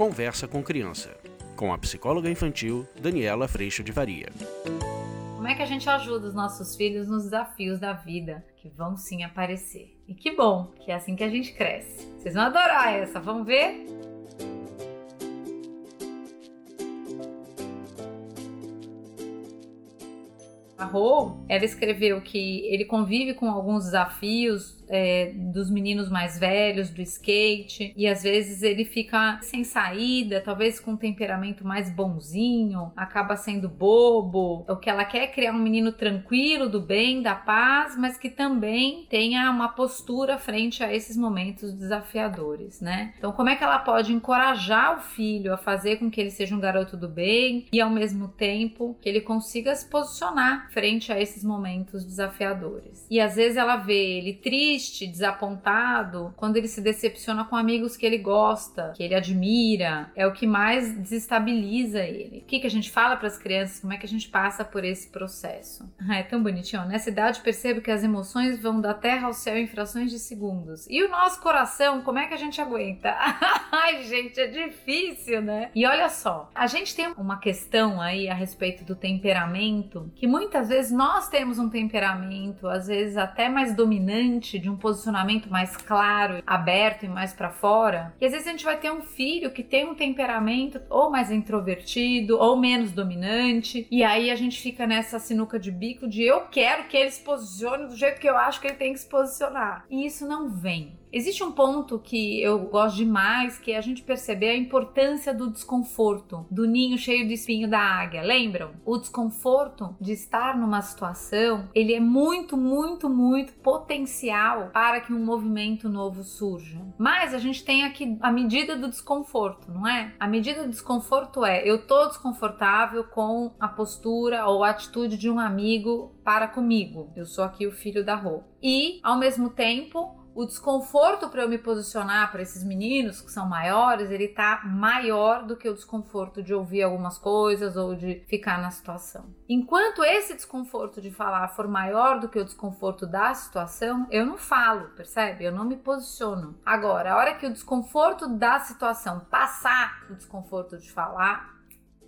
Conversa com Criança, com a psicóloga infantil Daniela Freixo de Varia. Como é que a gente ajuda os nossos filhos nos desafios da vida que vão sim aparecer? E que bom, que é assim que a gente cresce. Vocês vão adorar essa, vamos ver? A Rô, ela escreveu que ele convive com alguns desafios é, dos meninos mais velhos, do skate, e às vezes ele fica sem saída, talvez com um temperamento mais bonzinho, acaba sendo bobo. O que ela quer é criar um menino tranquilo, do bem, da paz, mas que também tenha uma postura frente a esses momentos desafiadores, né? Então, como é que ela pode encorajar o filho a fazer com que ele seja um garoto do bem e ao mesmo tempo que ele consiga se posicionar frente a esses momentos desafiadores? E às vezes ela vê ele triste triste, desapontado, quando ele se decepciona com amigos que ele gosta, que ele admira, é o que mais desestabiliza ele. O que, que a gente fala para as crianças? Como é que a gente passa por esse processo? É tão bonitinho. Nessa idade, percebo que as emoções vão da terra ao céu em frações de segundos. E o nosso coração, como é que a gente aguenta? Ai, gente, é difícil, né? E olha só, a gente tem uma questão aí a respeito do temperamento, que muitas vezes nós temos um temperamento, às vezes até mais dominante, de um posicionamento mais claro, aberto e mais para fora. E às vezes a gente vai ter um filho que tem um temperamento ou mais introvertido ou menos dominante, e aí a gente fica nessa sinuca de bico de eu quero que ele se posicione do jeito que eu acho que ele tem que se posicionar. E isso não vem. Existe um ponto que eu gosto demais, que é a gente perceber a importância do desconforto, do ninho cheio de espinho da águia. Lembram? O desconforto de estar numa situação, ele é muito, muito, muito potencial para que um movimento novo surja. Mas a gente tem aqui a medida do desconforto, não é? A medida do desconforto é eu tô desconfortável com a postura ou a atitude de um amigo para comigo. Eu sou aqui o filho da Rô. E, ao mesmo tempo, o desconforto para eu me posicionar para esses meninos que são maiores, ele tá maior do que o desconforto de ouvir algumas coisas ou de ficar na situação. Enquanto esse desconforto de falar for maior do que o desconforto da situação, eu não falo, percebe? Eu não me posiciono. Agora, a hora que o desconforto da situação passar o desconforto de falar,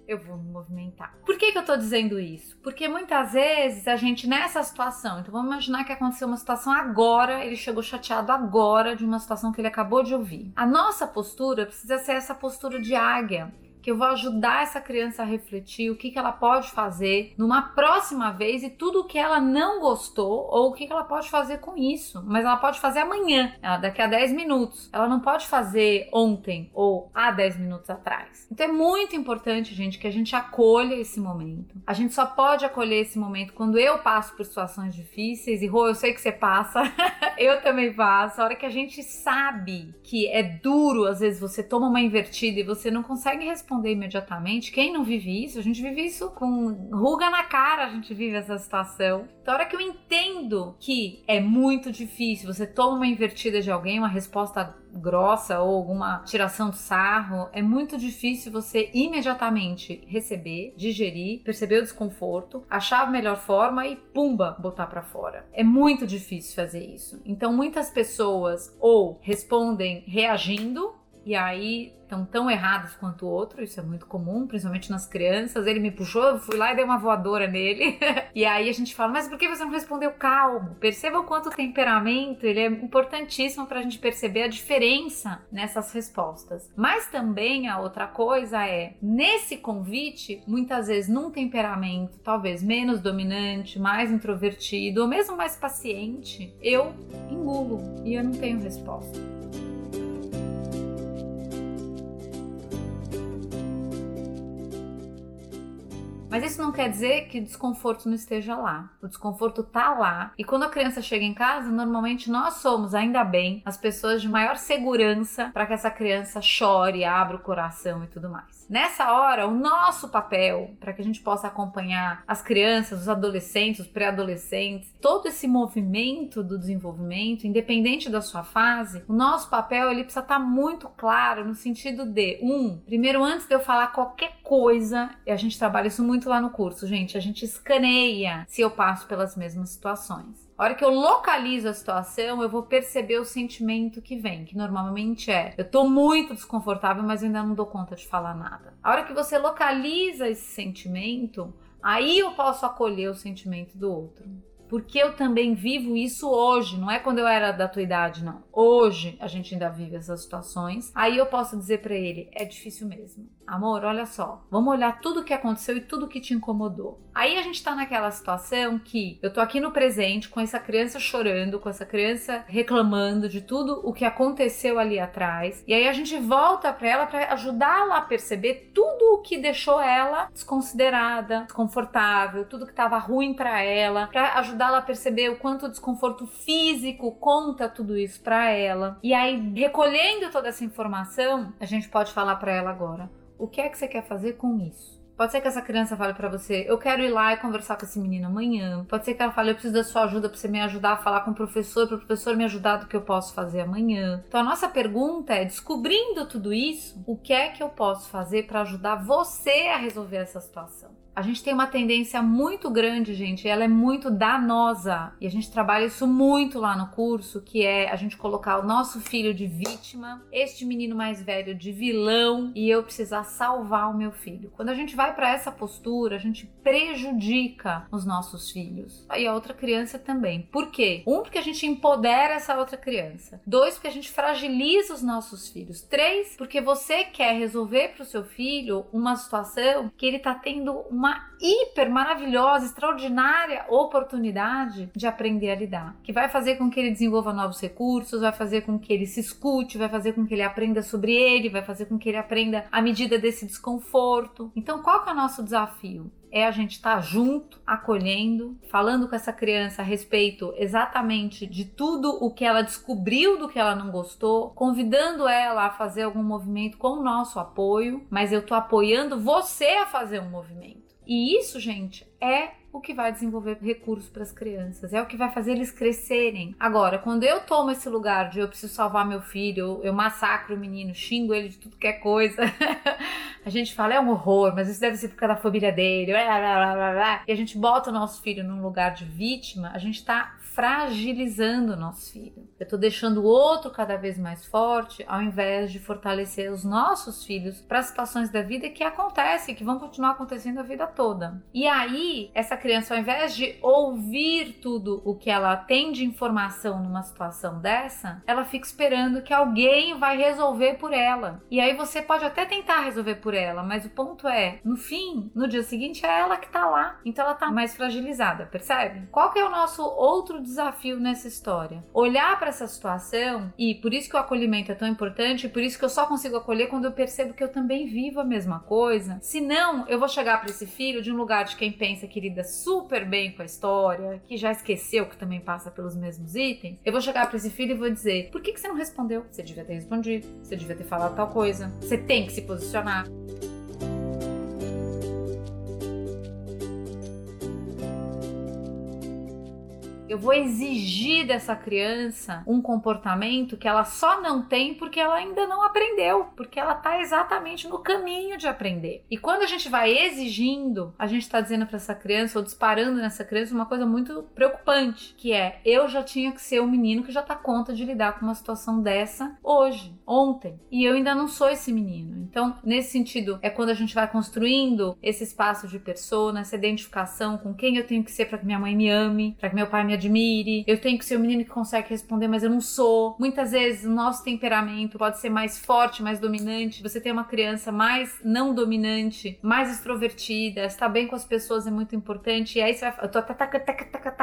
eu vou me movimentar. Por que, que eu tô dizendo isso? Porque muitas vezes a gente nessa situação, então vamos imaginar que aconteceu uma situação agora, ele chegou chateado agora de uma situação que ele acabou de ouvir. A nossa postura precisa ser essa postura de águia que eu vou ajudar essa criança a refletir o que, que ela pode fazer numa próxima vez e tudo o que ela não gostou ou o que, que ela pode fazer com isso. Mas ela pode fazer amanhã, daqui a 10 minutos. Ela não pode fazer ontem ou há 10 minutos atrás. Então é muito importante, gente, que a gente acolha esse momento. A gente só pode acolher esse momento quando eu passo por situações difíceis e, Rô, eu sei que você passa, eu também passo. A hora que a gente sabe que é duro, às vezes você toma uma invertida e você não consegue responder responder imediatamente. Quem não vive isso? A gente vive isso com ruga na cara, a gente vive essa situação. Então, a hora que eu entendo que é muito difícil, você toma uma invertida de alguém, uma resposta grossa ou alguma tiração de sarro, é muito difícil você imediatamente receber, digerir, perceber o desconforto, achar a melhor forma e pumba, botar para fora. É muito difícil fazer isso. Então, muitas pessoas ou respondem reagindo e aí estão tão errados quanto o outro, isso é muito comum, principalmente nas crianças. Ele me puxou, eu fui lá e dei uma voadora nele. e aí a gente fala, mas por que você não respondeu calmo? Perceba o quanto o temperamento ele é importantíssimo para a gente perceber a diferença nessas respostas. Mas também a outra coisa é, nesse convite, muitas vezes num temperamento talvez menos dominante, mais introvertido, ou mesmo mais paciente, eu engulo e eu não tenho resposta. Mas isso não quer dizer que o desconforto não esteja lá. O desconforto tá lá. E quando a criança chega em casa, normalmente nós somos, ainda bem, as pessoas de maior segurança para que essa criança chore, abra o coração e tudo mais. Nessa hora, o nosso papel, para que a gente possa acompanhar as crianças, os adolescentes, os pré-adolescentes, todo esse movimento do desenvolvimento, independente da sua fase, o nosso papel ele precisa estar tá muito claro no sentido de, um, primeiro antes de eu falar qualquer coisa e a gente trabalha isso muito lá no curso, gente. A gente escaneia se eu passo pelas mesmas situações. A hora que eu localizo a situação, eu vou perceber o sentimento que vem, que normalmente é: eu tô muito desconfortável, mas ainda não dou conta de falar nada. A hora que você localiza esse sentimento, aí eu posso acolher o sentimento do outro porque eu também vivo isso hoje, não é quando eu era da tua idade, não. Hoje a gente ainda vive essas situações. Aí eu posso dizer para ele: é difícil mesmo. Amor, olha só, vamos olhar tudo o que aconteceu e tudo que te incomodou. Aí a gente tá naquela situação que eu tô aqui no presente com essa criança chorando, com essa criança reclamando de tudo o que aconteceu ali atrás. E aí a gente volta para ela para ajudá-la a perceber tudo o que deixou ela desconsiderada, desconfortável, tudo que tava ruim para ela, para ajudá-la a perceber o quanto o desconforto físico conta tudo isso para ela. E aí recolhendo toda essa informação, a gente pode falar para ela agora o que é que você quer fazer com isso? Pode ser que essa criança fale para você: Eu quero ir lá e conversar com esse menino amanhã. Pode ser que ela fale: Eu preciso da sua ajuda para você me ajudar a falar com o professor, para o professor me ajudar do que eu posso fazer amanhã. Então a nossa pergunta é: descobrindo tudo isso, o que é que eu posso fazer para ajudar você a resolver essa situação? A gente tem uma tendência muito grande, gente, ela é muito danosa. E a gente trabalha isso muito lá no curso, que é a gente colocar o nosso filho de vítima, este menino mais velho de vilão e eu precisar salvar o meu filho. Quando a gente vai para essa postura, a gente prejudica os nossos filhos. E a outra criança também. Por quê? Um, porque a gente empodera essa outra criança. Dois, porque a gente fragiliza os nossos filhos. Três, porque você quer resolver para o seu filho uma situação que ele tá tendo um uma hiper maravilhosa, extraordinária oportunidade de aprender a lidar, que vai fazer com que ele desenvolva novos recursos, vai fazer com que ele se escute, vai fazer com que ele aprenda sobre ele, vai fazer com que ele aprenda a medida desse desconforto. Então, qual que é o nosso desafio? é a gente estar tá junto, acolhendo, falando com essa criança a respeito exatamente de tudo o que ela descobriu do que ela não gostou, convidando ela a fazer algum movimento com o nosso apoio, mas eu tô apoiando você a fazer um movimento. E isso, gente, é o que vai desenvolver recursos para as crianças, é o que vai fazer eles crescerem. Agora, quando eu tomo esse lugar de eu preciso salvar meu filho, eu massacro o menino, xingo ele de tudo que é coisa, a gente fala é um horror, mas isso deve ser por causa da família dele, blá, blá, blá, blá, e a gente bota o nosso filho num lugar de vítima, a gente está fragilizando o nosso filho. Eu estou deixando o outro cada vez mais forte, ao invés de fortalecer os nossos filhos para situações da vida que acontecem, que vão continuar acontecendo a vida toda. E aí, essa criança, ao invés de ouvir tudo o que ela tem de informação numa situação dessa, ela fica esperando que alguém vai resolver por ela. E aí você pode até tentar resolver por ela, mas o ponto é, no fim, no dia seguinte é ela que tá lá. Então ela tá mais fragilizada, percebe? Qual que é o nosso outro desafio nessa história. Olhar para essa situação e por isso que o acolhimento é tão importante, por isso que eu só consigo acolher quando eu percebo que eu também vivo a mesma coisa. Senão, eu vou chegar para esse filho de um lugar de quem pensa que lida super bem com a história, que já esqueceu que também passa pelos mesmos itens. Eu vou chegar para esse filho e vou dizer: "Por que que você não respondeu? Você devia ter respondido. Você devia ter falado tal coisa. Você tem que se posicionar." Eu vou exigir dessa criança um comportamento que ela só não tem porque ela ainda não aprendeu, porque ela está exatamente no caminho de aprender. E quando a gente vai exigindo, a gente está dizendo para essa criança ou disparando nessa criança uma coisa muito preocupante, que é eu já tinha que ser o um menino que já está conta de lidar com uma situação dessa hoje, ontem, e eu ainda não sou esse menino. Então, nesse sentido, é quando a gente vai construindo esse espaço de persona, essa identificação com quem eu tenho que ser para que minha mãe me ame, para que meu pai me admire, eu tenho que ser o menino que consegue responder, mas eu não sou. Muitas vezes o nosso temperamento pode ser mais forte, mais dominante. Você tem uma criança mais não dominante, mais extrovertida, estar bem com as pessoas é muito importante. E aí você vai, eu tô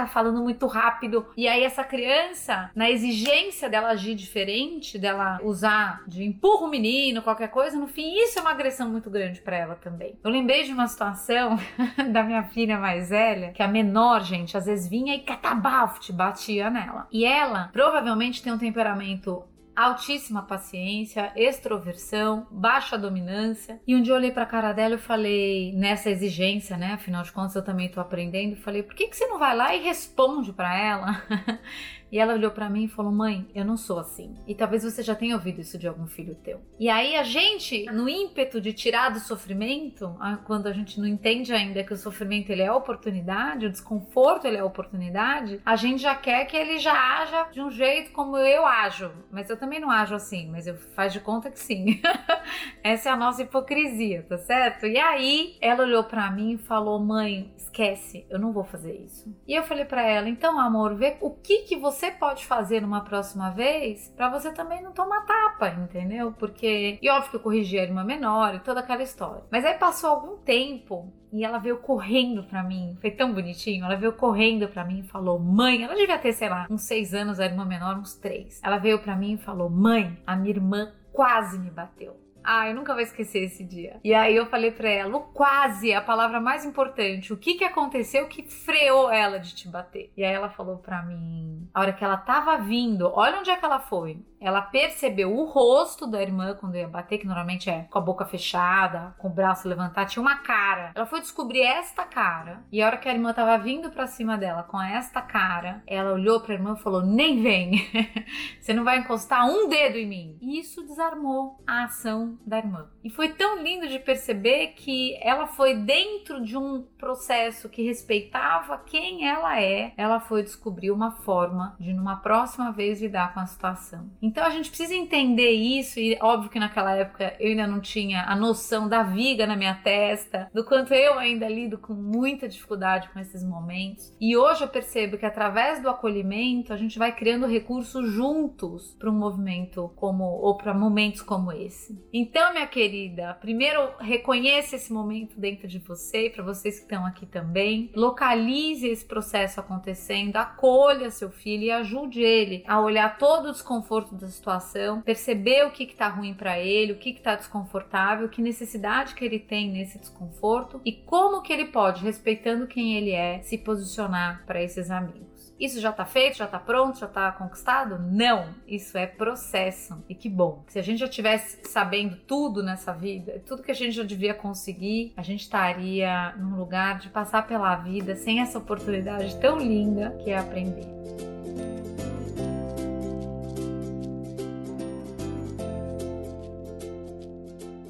falando muito rápido. E aí essa criança, na exigência dela agir diferente, dela usar de empurra o menino, qualquer coisa, no fim isso é uma agressão muito grande para ela também. Eu lembrei de uma situação da minha filha mais velha, que a menor, gente, às vezes vinha e catabá bafte, batia nela. E ela provavelmente tem um temperamento altíssima paciência, extroversão, baixa dominância. E um dia eu olhei pra cara dela e falei, nessa exigência, né? Afinal de contas, eu também tô aprendendo. Falei, por que, que você não vai lá e responde para ela? E ela olhou para mim e falou: Mãe, eu não sou assim. E talvez você já tenha ouvido isso de algum filho teu. E aí a gente, no ímpeto de tirar do sofrimento, quando a gente não entende ainda que o sofrimento ele é oportunidade, o desconforto ele é oportunidade, a gente já quer que ele já haja de um jeito como eu ajo. Mas eu também não ajo assim, mas eu faz de conta que sim. Essa é a nossa hipocrisia, tá certo? E aí ela olhou para mim e falou: Mãe, esquece, eu não vou fazer isso. E eu falei para ela: Então, amor, vê o que que você você pode fazer numa próxima vez para você também não tomar tapa, entendeu? Porque, e óbvio que eu corrigi a irmã menor e toda aquela história. Mas aí passou algum tempo e ela veio correndo para mim. Foi tão bonitinho. Ela veio correndo para mim e falou: Mãe, ela devia ter, sei lá, uns seis anos, a irmã menor, uns três. Ela veio para mim e falou: Mãe, a minha irmã quase me bateu. Ah, eu nunca vou esquecer esse dia. E aí eu falei para ela, o quase a palavra mais importante. O que que aconteceu que freou ela de te bater? E aí ela falou para mim, a hora que ela tava vindo, olha onde é que ela foi. Ela percebeu o rosto da irmã quando ia bater, que normalmente é com a boca fechada, com o braço levantado, tinha uma cara. Ela foi descobrir esta cara. E a hora que a irmã tava vindo para cima dela com esta cara, ela olhou para a irmã e falou: "Nem vem. Você não vai encostar um dedo em mim". E isso desarmou a ação da irmã. E foi tão lindo de perceber que ela foi dentro de um processo que respeitava quem ela é, ela foi descobrir uma forma de numa próxima vez lidar com a situação. Então a gente precisa entender isso e óbvio que naquela época eu ainda não tinha a noção da viga na minha testa, do quanto eu ainda lido com muita dificuldade com esses momentos. E hoje eu percebo que através do acolhimento a gente vai criando recursos juntos para um movimento como ou para momentos como esse. Então, minha querida, primeiro reconheça esse momento dentro de você e para vocês que estão aqui também, localize esse processo acontecendo, acolha seu filho e ajude ele a olhar todo o desconforto da situação, perceber o que está ruim para ele, o que está desconfortável, que necessidade que ele tem nesse desconforto e como que ele pode, respeitando quem ele é, se posicionar para esses amigos. Isso já tá feito, já tá pronto, já tá conquistado? Não, isso é processo. E que bom. Se a gente já tivesse sabendo tudo nessa vida, tudo que a gente já devia conseguir, a gente estaria num lugar de passar pela vida sem essa oportunidade tão linda que é aprender.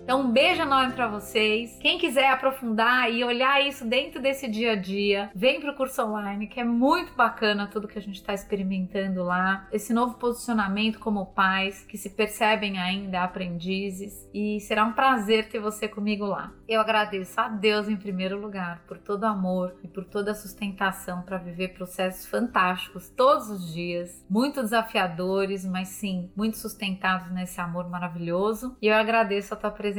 Então, um beijo enorme para vocês. Quem quiser aprofundar e olhar isso dentro desse dia a dia, vem pro curso online, que é muito bacana tudo que a gente está experimentando lá. Esse novo posicionamento como pais que se percebem ainda aprendizes e será um prazer ter você comigo lá. Eu agradeço a Deus em primeiro lugar por todo o amor e por toda a sustentação para viver processos fantásticos todos os dias, muito desafiadores, mas sim, muito sustentados nesse amor maravilhoso. E eu agradeço a tua presença